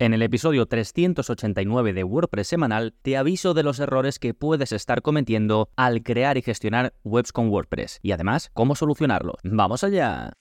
En el episodio 389 de WordPress semanal te aviso de los errores que puedes estar cometiendo al crear y gestionar webs con WordPress y además cómo solucionarlos. ¡Vamos allá!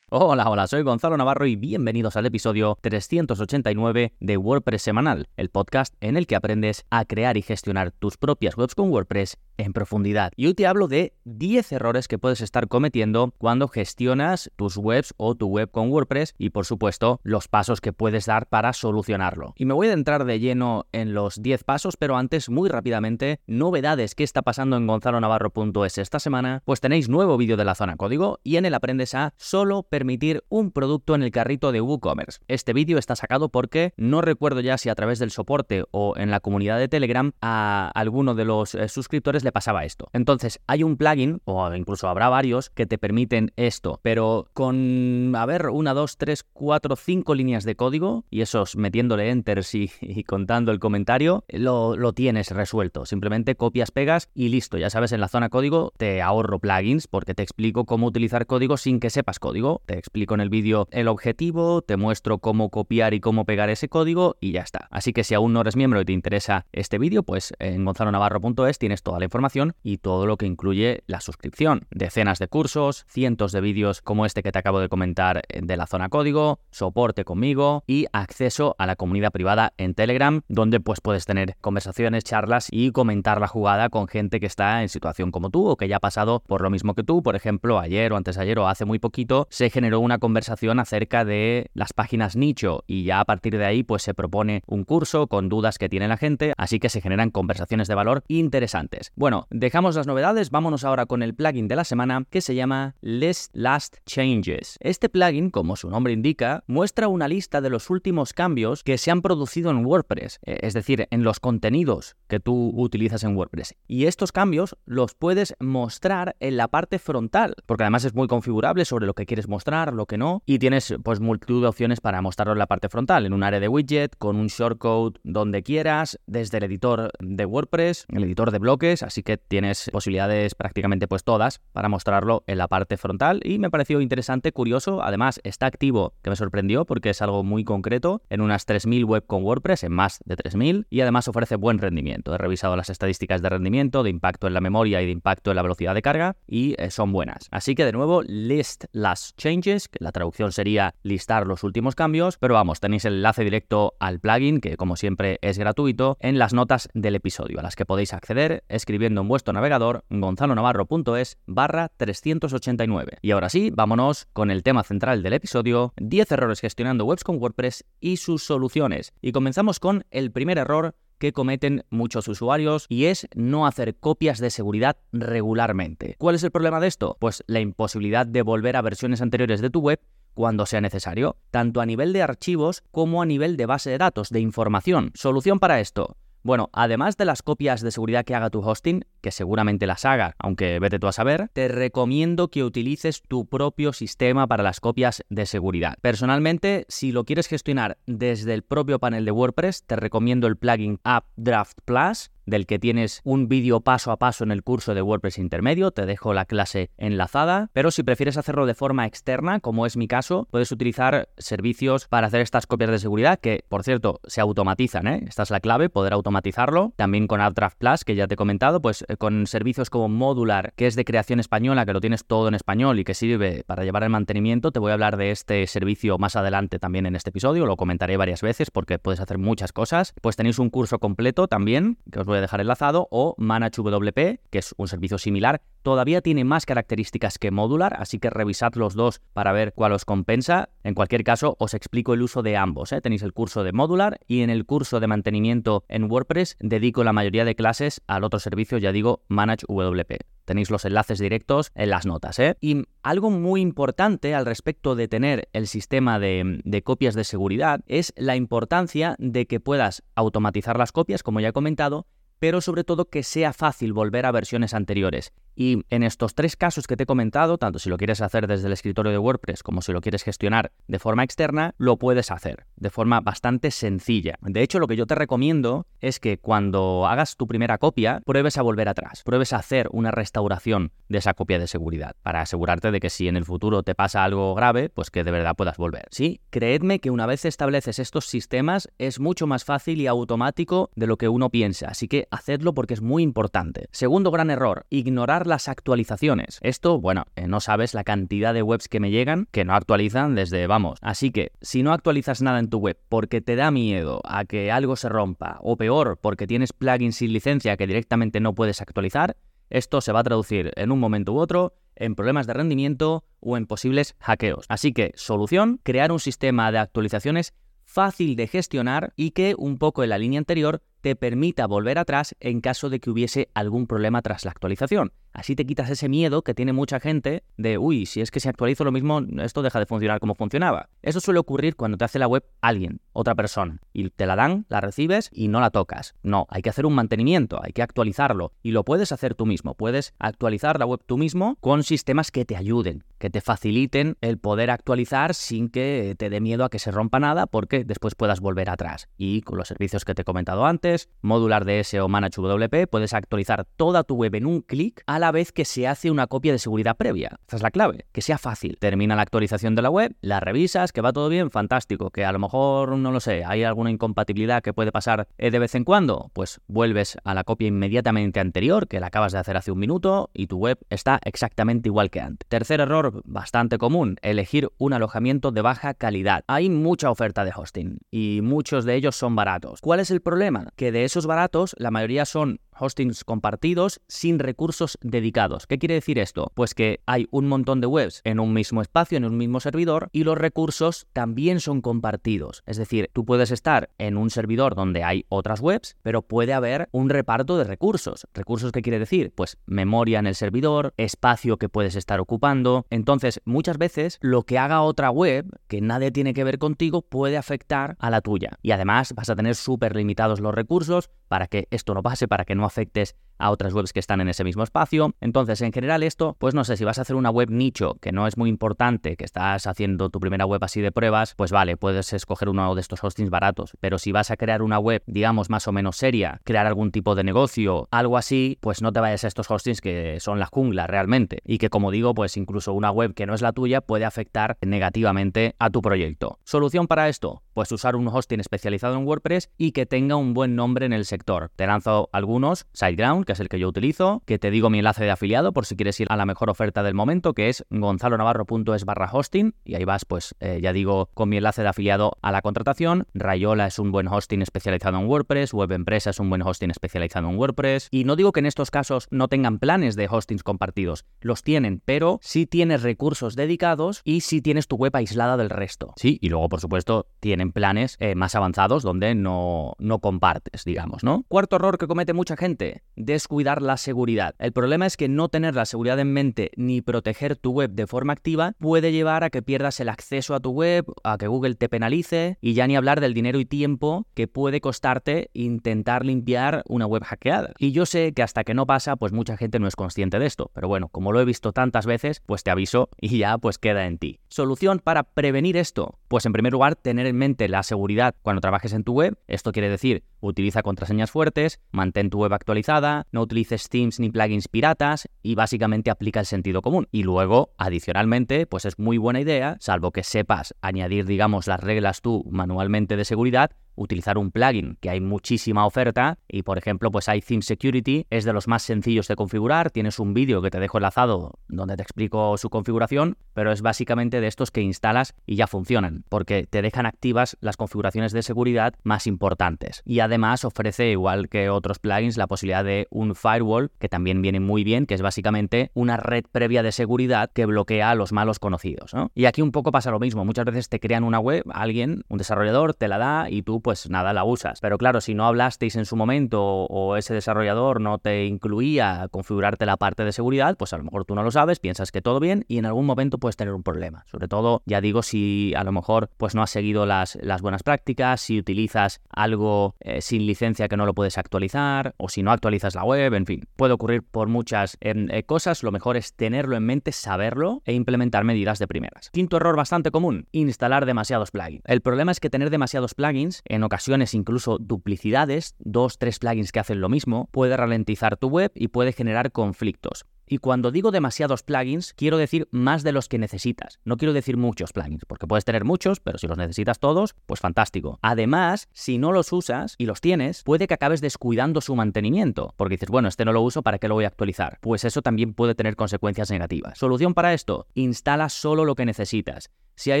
Hola, hola, soy Gonzalo Navarro y bienvenidos al episodio 389 de WordPress Semanal, el podcast en el que aprendes a crear y gestionar tus propias webs con WordPress en profundidad. Y hoy te hablo de 10 errores que puedes estar cometiendo cuando gestionas tus webs o tu web con WordPress y por supuesto los pasos que puedes dar para solucionarlo. Y me voy a entrar de lleno en los 10 pasos, pero antes muy rápidamente, novedades que está pasando en gonzalonavarro.es esta semana, pues tenéis nuevo vídeo de la zona código y en él aprendes a solo permitir un producto en el carrito de WooCommerce. Este vídeo está sacado porque no recuerdo ya si a través del soporte o en la comunidad de Telegram a alguno de los eh, suscriptores le pasaba esto. Entonces, hay un plugin, o incluso habrá varios, que te permiten esto, pero con, a ver, una, dos, tres, cuatro, cinco líneas de código y esos metiéndole enter y, y contando el comentario, lo, lo tienes resuelto. Simplemente copias, pegas y listo. Ya sabes, en la zona código te ahorro plugins porque te explico cómo utilizar código sin que sepas código te explico en el vídeo el objetivo, te muestro cómo copiar y cómo pegar ese código y ya está. Así que si aún no eres miembro y te interesa este vídeo, pues en gonzalonavarro.es tienes toda la información y todo lo que incluye la suscripción. Decenas de cursos, cientos de vídeos como este que te acabo de comentar de la zona código, soporte conmigo y acceso a la comunidad privada en Telegram, donde pues puedes tener conversaciones, charlas y comentar la jugada con gente que está en situación como tú o que ya ha pasado por lo mismo que tú. Por ejemplo, ayer o antes de ayer o hace muy poquito se generó una conversación acerca de las páginas nicho y ya a partir de ahí pues se propone un curso con dudas que tiene la gente, así que se generan conversaciones de valor interesantes. Bueno, dejamos las novedades, vámonos ahora con el plugin de la semana que se llama List Last Changes. Este plugin, como su nombre indica, muestra una lista de los últimos cambios que se han producido en WordPress, eh, es decir, en los contenidos que tú utilizas en WordPress. Y estos cambios los puedes mostrar en la parte frontal, porque además es muy configurable sobre lo que quieres mostrar lo que no, y tienes pues multitud de opciones para mostrarlo en la parte frontal, en un área de widget, con un shortcode donde quieras, desde el editor de WordPress, el editor de bloques, así que tienes posibilidades prácticamente pues todas para mostrarlo en la parte frontal y me pareció interesante, curioso, además está activo, que me sorprendió porque es algo muy concreto, en unas 3000 web con WordPress, en más de 3000 y además ofrece buen rendimiento. He revisado las estadísticas de rendimiento, de impacto en la memoria y de impacto en la velocidad de carga y eh, son buenas. Así que de nuevo, list las changes que la traducción sería listar los últimos cambios, pero vamos, tenéis el enlace directo al plugin, que como siempre es gratuito, en las notas del episodio, a las que podéis acceder escribiendo en vuestro navegador gonzalonavarro.es barra 389. Y ahora sí, vámonos con el tema central del episodio, 10 errores gestionando webs con WordPress y sus soluciones. Y comenzamos con el primer error que cometen muchos usuarios y es no hacer copias de seguridad regularmente. ¿Cuál es el problema de esto? Pues la imposibilidad de volver a versiones anteriores de tu web cuando sea necesario, tanto a nivel de archivos como a nivel de base de datos, de información. Solución para esto. Bueno, además de las copias de seguridad que haga tu hosting, que seguramente las haga, aunque vete tú a saber, te recomiendo que utilices tu propio sistema para las copias de seguridad. Personalmente, si lo quieres gestionar desde el propio panel de WordPress, te recomiendo el plugin AppDraft Plus del que tienes un vídeo paso a paso en el curso de WordPress intermedio, te dejo la clase enlazada, pero si prefieres hacerlo de forma externa, como es mi caso, puedes utilizar servicios para hacer estas copias de seguridad que, por cierto, se automatizan, ¿eh? Esta es la clave, poder automatizarlo. También con AppDraft Plus, que ya te he comentado, pues eh, con servicios como Modular, que es de creación española, que lo tienes todo en español y que sirve para llevar el mantenimiento, te voy a hablar de este servicio más adelante también en este episodio, lo comentaré varias veces porque puedes hacer muchas cosas. Pues tenéis un curso completo también, que os voy a dejar enlazado, o ManageWP, que es un servicio similar. Todavía tiene más características que Modular, así que revisad los dos para ver cuál os compensa. En cualquier caso, os explico el uso de ambos. ¿eh? Tenéis el curso de Modular y en el curso de mantenimiento en WordPress dedico la mayoría de clases al otro servicio, ya digo, ManageWP. Tenéis los enlaces directos en las notas. ¿eh? Y algo muy importante al respecto de tener el sistema de, copias de seguridad es la importancia de que puedas automatizar las copias, como ya he comentado, pero sobre todo que sea fácil volver a versiones anteriores. Y en estos tres casos que te he comentado, tanto si lo quieres hacer desde el escritorio de WordPress como si lo quieres gestionar de forma externa, lo puedes hacer de forma bastante sencilla. De hecho, lo que yo te recomiendo es que cuando hagas tu primera copia, pruebes a volver atrás, pruebes a hacer una restauración de esa copia de seguridad para asegurarte de que si en el futuro te pasa algo grave, pues que de verdad puedas volver. Sí, creedme que una vez estableces estos sistemas es mucho más fácil y automático de lo que uno piensa, así que hacedlo porque es muy importante. Segundo gran error, ignorar las actualizaciones. Esto, bueno, eh, no sabes la cantidad de webs que me llegan que no actualizan desde, vamos. Así que si no actualizas nada en tu web porque te da miedo a que algo se rompa, o peor, porque tienes plugins sin licencia que directamente no puedes actualizar, esto se va a traducir en un momento u otro en problemas de rendimiento o en posibles hackeos. Así que, solución, crear un sistema de actualizaciones fácil de gestionar y que, un poco en la línea anterior, te permita volver atrás en caso de que hubiese algún problema tras la actualización. Así te quitas ese miedo que tiene mucha gente de, uy, si es que si actualizo lo mismo, esto deja de funcionar como funcionaba. Eso suele ocurrir cuando te hace la web alguien, otra persona, y te la dan, la recibes y no la tocas. No, hay que hacer un mantenimiento, hay que actualizarlo, y lo puedes hacer tú mismo. Puedes actualizar la web tú mismo con sistemas que te ayuden, que te faciliten el poder actualizar sin que te dé miedo a que se rompa nada, porque después puedas volver atrás. Y con los servicios que te he comentado antes, Modular DS o Manage WP, puedes actualizar toda tu web en un clic a la vez que se hace una copia de seguridad previa. Esa es la clave, que sea fácil. Termina la actualización de la web, la revisas, que va todo bien, fantástico. Que a lo mejor, no lo sé, hay alguna incompatibilidad que puede pasar eh, de vez en cuando, pues vuelves a la copia inmediatamente anterior, que la acabas de hacer hace un minuto, y tu web está exactamente igual que antes. Tercer error, bastante común, elegir un alojamiento de baja calidad. Hay mucha oferta de hosting y muchos de ellos son baratos. ¿Cuál es el problema? Que de esos baratos, la mayoría son hostings compartidos sin recursos dedicados. ¿Qué quiere decir esto? Pues que hay un montón de webs en un mismo espacio, en un mismo servidor, y los recursos también son compartidos. Es decir, tú puedes estar en un servidor donde hay otras webs, pero puede haber un reparto de recursos. ¿Recursos qué quiere decir? Pues memoria en el servidor, espacio que puedes estar ocupando. Entonces, muchas veces lo que haga otra web, que nadie tiene que ver contigo, puede afectar a la tuya. Y además vas a tener súper limitados los recursos para que esto no pase, para que no afectes a otras webs que están en ese mismo espacio. Entonces, en general esto, pues no sé, si vas a hacer una web nicho que no es muy importante, que estás haciendo tu primera web así de pruebas, pues vale, puedes escoger uno de estos hostings baratos. Pero si vas a crear una web, digamos, más o menos seria, crear algún tipo de negocio, algo así, pues no te vayas a estos hostings que son la jungla realmente. Y que como digo, pues incluso una web que no es la tuya puede afectar negativamente a tu proyecto. ¿Solución para esto? Pues usar un hosting especializado en WordPress y que tenga un buen nombre en el sector. Te lanzo algunos, SiteGround, que es el que yo utilizo, que te digo mi enlace de afiliado por si quieres ir a la mejor oferta del momento, que es gonzalonavarro.es barra hosting, y ahí vas, pues eh, ya digo, con mi enlace de afiliado a la contratación. Rayola es un buen hosting especializado en WordPress, Web Empresa es un buen hosting especializado en WordPress, y no digo que en estos casos no tengan planes de hostings compartidos, los tienen, pero sí tienes recursos dedicados y sí tienes tu web aislada del resto. Sí, y luego, por supuesto, tienen planes eh, más avanzados donde no, no compartes, digamos, ¿no? Cuarto error que comete mucha gente, descuidar la seguridad. El problema es que no tener la seguridad en mente ni proteger tu web de forma activa puede llevar a que pierdas el acceso a tu web, a que Google te penalice y ya ni hablar del dinero y tiempo que puede costarte intentar limpiar una web hackeada. Y yo sé que hasta que no pasa, pues mucha gente no es consciente de esto, pero bueno, como lo he visto tantas veces, pues te aviso y ya pues queda en ti. Solución para prevenir esto, pues en primer lugar tener en mente la seguridad cuando trabajes en tu web. Esto quiere decir utiliza contraseñas fuertes, mantén tu web actualizada, no utilices themes ni plugins piratas y básicamente aplica el sentido común. Y luego, adicionalmente, pues es muy buena idea, salvo que sepas añadir, digamos, las reglas tú manualmente de seguridad, utilizar un plugin, que hay muchísima oferta y por ejemplo pues hay Theme Security, es de los más sencillos de configurar, tienes un vídeo que te dejo enlazado donde te explico su configuración, pero es básicamente de estos que instalas y ya funcionan, porque te dejan activas las configuraciones de seguridad más importantes. Y además ofrece, igual que otros plugins, la posibilidad de un firewall, que también viene muy bien, que es básicamente una red previa de seguridad que bloquea a los malos conocidos. Y aquí un poco pasa lo mismo, muchas veces te crean una web, alguien, un desarrollador, te la da y tú pues nada, la usas. Pero claro, si no hablasteis en su momento o ese desarrollador no te incluía configurarte la parte de seguridad, pues a lo mejor tú no lo sabes, piensas que todo bien y en algún momento puedes tener un problema. Sobre todo, ya digo, si a lo mejor pues no has seguido las, buenas prácticas, si utilizas algo eh, sin licencia que no lo puedes actualizar o si no actualizas la web, en fin, puede ocurrir por muchas eh, cosas. Lo mejor es tenerlo en mente, saberlo e implementar medidas de primeras. Quinto error bastante común, instalar demasiados plugins. El problema es que tener demasiados plugins, en ocasiones incluso duplicidades, dos, tres plugins que hacen lo mismo, puede ralentizar tu web y puede generar conflictos. Y cuando digo demasiados plugins, quiero decir más de los que necesitas. No quiero decir muchos plugins, porque puedes tener muchos, pero si los necesitas todos, pues fantástico. Además, si no los usas y los tienes, puede que acabes descuidando su mantenimiento, porque dices, bueno, este no lo uso, ¿para qué lo voy a actualizar? Pues eso también puede tener consecuencias negativas. Solución para esto, instala solo lo que necesitas. Si hay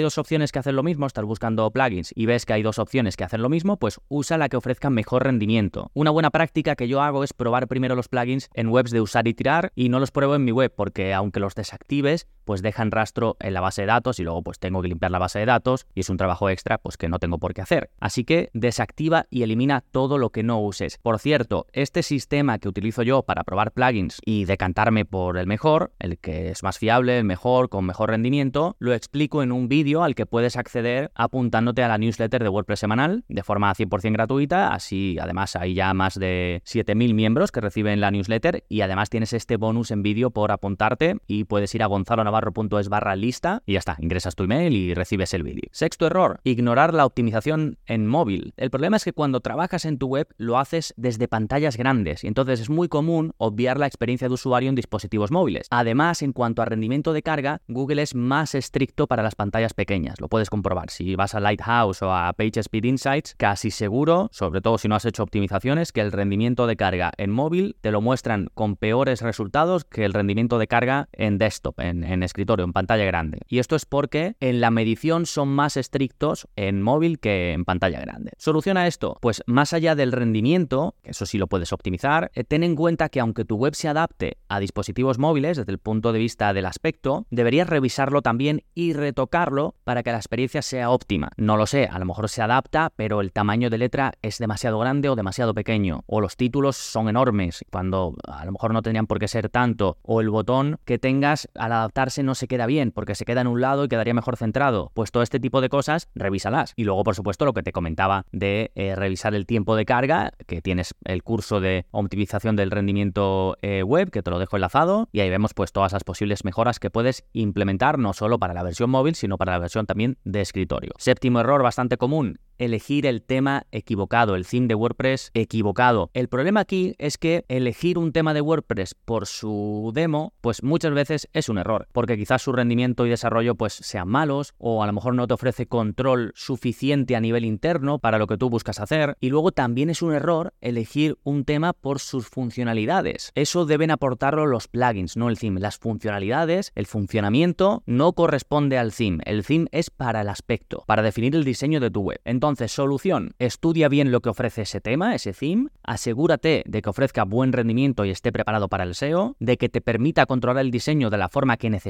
dos opciones que hacen lo mismo, estás buscando plugins y ves que hay dos opciones que hacen lo mismo, pues usa la que ofrezca mejor rendimiento. Una buena práctica que yo hago es probar primero los plugins en webs de usar y tirar y no los pruebo en mi web porque aunque los desactives, pues dejan rastro en la base de datos y luego pues tengo que limpiar la base de datos y es un trabajo extra pues que no tengo por qué hacer. Así que desactiva y elimina todo lo que no uses. Por cierto, este sistema que utilizo yo para probar plugins y decantarme por el mejor, el que es más fiable, el mejor, con mejor rendimiento, lo explico en un vídeo al que puedes acceder apuntándote a la newsletter de WordPress semanal de forma 100% gratuita. Así, además, hay ya más de 7.000 miembros que reciben la newsletter y además tienes este bonus en vídeo por apuntarte y puedes ir a gonzalonavarro.es barra lista y ya está, ingresas tu email y recibes el vídeo. Sexto error, ignorar la optimización en móvil. El problema es que cuando trabajas en tu web lo haces desde pantallas grandes y entonces es muy común obviar la experiencia de usuario en dispositivos móviles. Además, en cuanto a rendimiento de carga, Google es más estricto para las pantallas pequeñas. Lo puedes comprobar. Si vas a Lighthouse o a PageSpeed Insights, casi seguro, sobre todo si no has hecho optimizaciones, que el rendimiento de carga en móvil te lo muestran con peores resultados que el rendimiento de carga en desktop, en, en escritorio, en pantalla grande. Y esto es porque en la medición son más estrictos en móvil que en pantalla grande. ¿Soluciona esto? Pues más allá del rendimiento, que eso sí lo puedes optimizar, eh, ten en cuenta que aunque tu web se adapte a dispositivos móviles desde el punto de vista del aspecto, deberías revisarlo también y retocar para que la experiencia sea óptima. No lo sé, a lo mejor se adapta, pero el tamaño de letra es demasiado grande o demasiado pequeño, o los títulos son enormes, cuando a lo mejor no tendrían por qué ser tanto, o el botón que tengas al adaptarse no se queda bien, porque se queda en un lado y quedaría mejor centrado. Pues todo este tipo de cosas, revísalas. Y luego, por supuesto, lo que te comentaba de eh, revisar el tiempo de carga, que tienes el curso de optimización del rendimiento eh, web, que te lo dejo enlazado, y ahí vemos pues todas las posibles mejoras que puedes implementar, no solo para la versión móvil, sino para la versión también de escritorio. Séptimo error bastante común, elegir el tema equivocado, el theme de WordPress equivocado. El problema aquí es que elegir un tema de WordPress por su demo, pues muchas veces es un error, porque quizás su rendimiento y desarrollo pues sean malos o a lo mejor no te ofrece control suficiente a nivel interno para lo que tú buscas hacer y luego también es un error elegir un tema por sus funcionalidades. Eso deben aportarlo los plugins, no el theme. Las funcionalidades, el funcionamiento no corresponde al theme. El theme es para el aspecto, para definir el diseño de tu web. Entonces, solución, estudia bien lo que ofrece ese tema, ese theme, asegúrate de que ofrezca buen rendimiento y esté preparado para el SEO, de que te permita controlar el diseño de la forma que necesitas,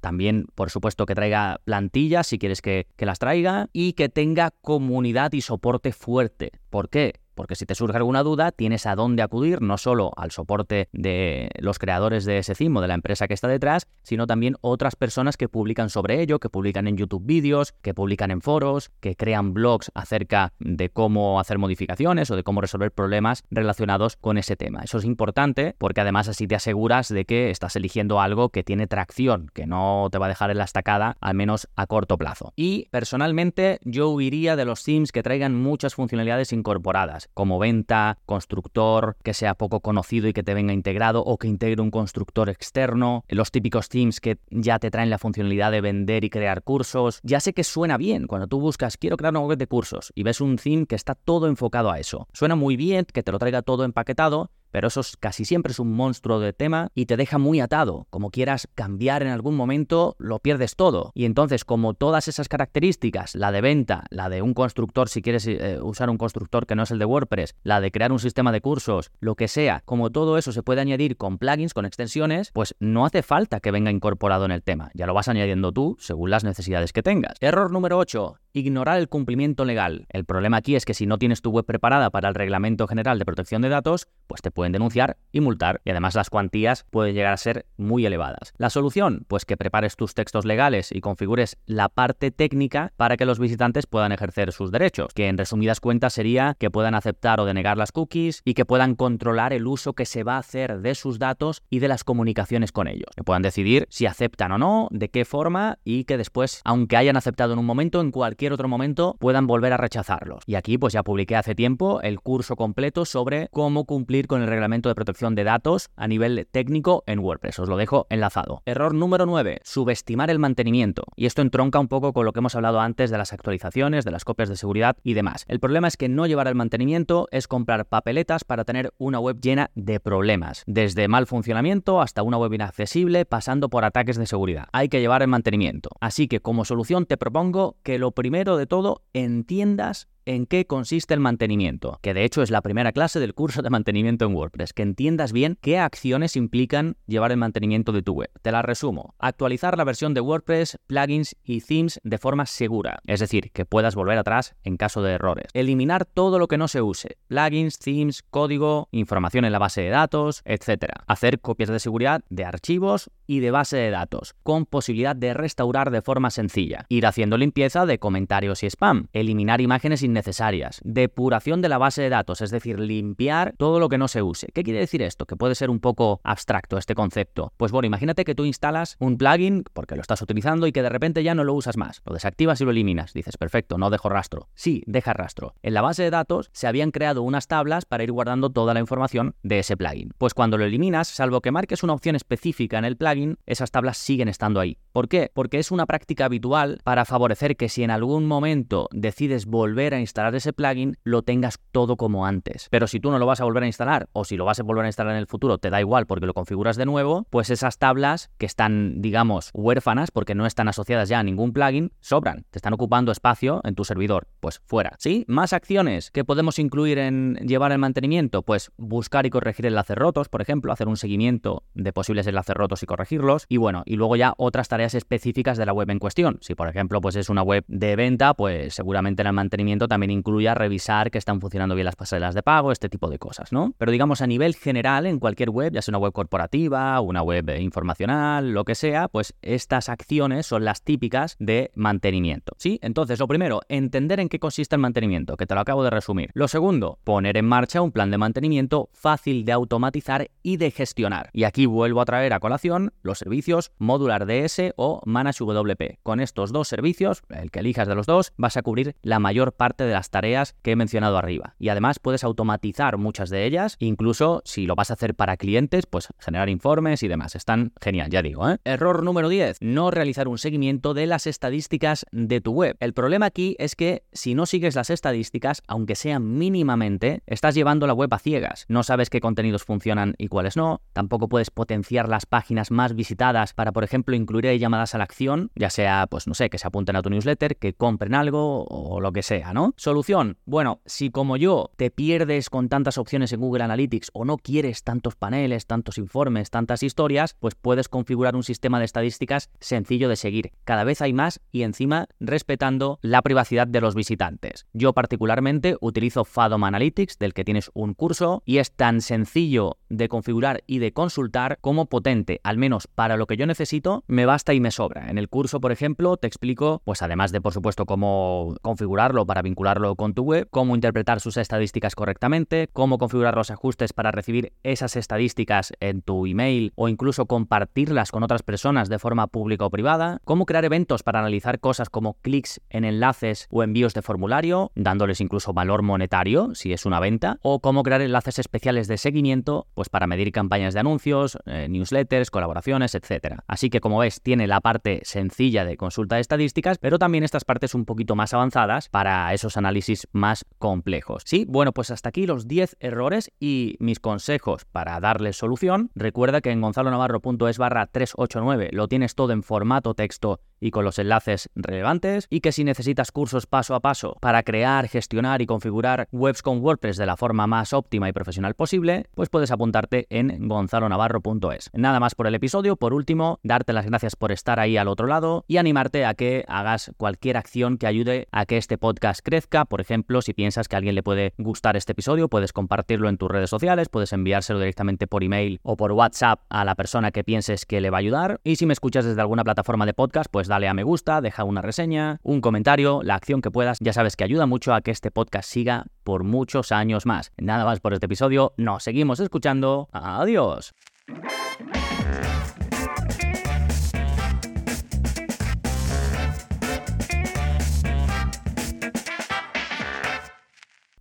también por supuesto que traiga plantillas si quieres que, que las traiga, y que tenga comunidad y soporte fuerte. ¿Por qué? Porque si te surge alguna duda, tienes a dónde acudir, no solo al soporte de los creadores de ese CIM o de la empresa que está detrás, sino también otras personas que publican sobre ello, que publican en YouTube vídeos, que publican en foros, que crean blogs acerca de cómo hacer modificaciones o de cómo resolver problemas relacionados con ese tema. Eso es importante porque además así te aseguras de que estás eligiendo algo que tiene tracción, que no te va a dejar en la estacada, al menos a corto plazo. Y personalmente yo huiría de los themes que traigan muchas funcionalidades incorporadas como venta, constructor, que sea poco conocido y que te venga integrado o que integre un constructor externo, los típicos themes que ya te traen la funcionalidad de vender y crear cursos. Ya sé que suena bien cuando tú buscas quiero crear una web de cursos y ves un theme que está todo enfocado a eso. Suena muy bien que te lo traiga todo empaquetado, pero eso casi siempre es un monstruo de tema y te deja muy atado. Como quieras cambiar en algún momento, lo pierdes todo. Y entonces, como todas esas características, la de venta, la de un constructor, si quieres eh, usar un constructor que no es el de WordPress, la de crear un sistema de cursos, lo que sea, como todo eso se puede añadir con plugins, con extensiones, pues no hace falta que venga incorporado en el tema. Ya lo vas añadiendo tú según las necesidades que tengas. Error número 8 ignorar el cumplimiento legal. El problema aquí es que si no tienes tu web preparada para el Reglamento General de Protección de Datos, pues te pueden denunciar y multar y además las cuantías pueden llegar a ser muy elevadas. La solución, pues que prepares tus textos legales y configures la parte técnica para que los visitantes puedan ejercer sus derechos, que en resumidas cuentas sería que puedan aceptar o denegar las cookies y que puedan controlar el uso que se va a hacer de sus datos y de las comunicaciones con ellos, que puedan decidir si aceptan o no, de qué forma y que después, aunque hayan aceptado en un momento, en cualquier otro momento puedan volver a rechazarlos. Y aquí pues ya publiqué hace tiempo el curso completo sobre cómo cumplir con el reglamento de protección de datos a nivel técnico en WordPress. Os lo dejo enlazado. Error número 9. Subestimar el mantenimiento. Y esto entronca un poco con lo que hemos hablado antes de las actualizaciones, de las copias de seguridad y demás. El problema es que no llevar el mantenimiento es comprar papeletas para tener una web llena de problemas, desde mal funcionamiento hasta una web inaccesible, pasando por ataques de seguridad. Hay que llevar el mantenimiento. Así que como solución te propongo que lo primero de todo entiendas en qué consiste el mantenimiento, que de hecho es la primera clase del curso de mantenimiento en WordPress, que entiendas bien qué acciones implican llevar el mantenimiento de tu web. Te la resumo. Actualizar la versión de WordPress, plugins y themes de forma segura, es decir, que puedas volver atrás en caso de errores. Eliminar todo lo que no se use, plugins, themes, código, información en la base de datos, etc. Hacer copias de seguridad de archivos y de base de datos, con posibilidad de restaurar de forma sencilla. Ir haciendo limpieza de comentarios y spam. Eliminar imágenes necesarias, depuración de la base de datos, es decir, limpiar todo lo que no se use. ¿Qué quiere decir esto? Que puede ser un poco abstracto este concepto. Pues bueno, imagínate que tú instalas un plugin porque lo estás utilizando y que de repente ya no lo usas más. Lo desactivas y lo eliminas. Dices, perfecto, no dejo rastro. Sí, deja rastro. En la base de datos se habían creado unas tablas para ir guardando toda la información de ese plugin. Pues cuando lo eliminas, salvo que marques una opción específica en el plugin, esas tablas siguen estando ahí. ¿Por qué? Porque es una práctica habitual para favorecer que si en algún momento decides volver a instalar ese plugin, lo tengas todo como antes. Pero si tú no lo vas a volver a instalar o si lo vas a volver a instalar en el futuro, te da igual porque lo configuras de nuevo, pues esas tablas que están, digamos, huérfanas porque no están asociadas ya a ningún plugin, sobran. Te están ocupando espacio en tu servidor. Pues fuera. ¿Sí? Más acciones que podemos incluir en llevar el mantenimiento, pues buscar y corregir enlaces rotos, por ejemplo, hacer un seguimiento de posibles enlaces rotos y corregirlos. Y bueno, y luego ya otras tareas específicas de la web en cuestión. Si por ejemplo, pues es una web de venta, pues seguramente en el mantenimiento también incluya revisar que están funcionando bien las pasarelas de pago, este tipo de cosas, ¿no? Pero digamos a nivel general, en cualquier web, ya sea una web corporativa, una web informacional, lo que sea, pues estas acciones son las típicas de mantenimiento, ¿sí? Entonces, lo primero, entender en qué consiste el mantenimiento, que te lo acabo de resumir. Lo segundo, poner en marcha un plan de mantenimiento fácil de automatizar y de gestionar. Y aquí vuelvo a traer a colación los servicios Modular DS o Manage WP. Con estos dos servicios, el que elijas de los dos, vas a cubrir la mayor parte de las tareas que he mencionado arriba. Y además puedes automatizar muchas de ellas, incluso si lo vas a hacer para clientes, pues generar informes y demás. Están genial, ya digo. ¿eh? Error número 10, no realizar un seguimiento de las estadísticas de tu web. El problema aquí es que si no sigues las estadísticas, aunque sean mínimamente, estás llevando la web a ciegas. No sabes qué contenidos funcionan y cuáles no. Tampoco puedes potenciar las páginas más visitadas para, por ejemplo, incluir llamadas a la acción, ya sea, pues no sé, que se apunten a tu newsletter, que compren algo o lo que sea, ¿no? Solución, bueno, si como yo te pierdes con tantas opciones en Google Analytics o no quieres tantos paneles, tantos informes, tantas historias, pues puedes configurar un sistema de estadísticas sencillo de seguir. Cada vez hay más y encima respetando la privacidad de los visitantes. Yo particularmente utilizo Fadom Analytics, del que tienes un curso, y es tan sencillo de configurar y de consultar como potente, al menos para lo que yo necesito, me basta y me sobra. En el curso, por ejemplo, te explico, pues además de por supuesto cómo configurarlo para vincularlo con tu web, cómo interpretar sus estadísticas correctamente, cómo configurar los ajustes para recibir esas estadísticas en tu email o incluso compartirlas con otras personas de forma pública o privada, cómo crear eventos para analizar cosas como clics en enlaces o envíos de formulario, dándoles incluso valor monetario si es una venta, o cómo crear enlaces especiales de seguimiento, pues para medir campañas de anuncios, eh, newsletters, colaboraciones, etc. Así que como ves, tiene la parte sencilla de consulta de estadísticas, pero también estas partes un poquito más avanzadas para esos análisis más complejos. Sí, bueno, pues hasta aquí los 10 errores y mis consejos para darles solución. Recuerda que en gonzalonavarro.es barra 389 lo tienes todo en formato texto y con los enlaces relevantes y que si necesitas cursos paso a paso para crear, gestionar y configurar webs con WordPress de la forma más óptima y profesional posible, pues puedes apuntarte en gonzalonavarro.es. Nada más por el episodio, por último, darte las gracias por estar ahí al otro lado y animarte a que hagas cualquier acción que ayude a que este podcast crezca, por ejemplo, si piensas que a alguien le puede gustar este episodio, puedes compartirlo en tus redes sociales, puedes enviárselo directamente por email o por WhatsApp a la persona que pienses que le va a ayudar y si me escuchas desde alguna plataforma de podcast, pues dale a me gusta, deja una reseña, un comentario, la acción que puedas. Ya sabes que ayuda mucho a que este podcast siga por muchos años más. Nada más por este episodio, nos seguimos escuchando. Adiós.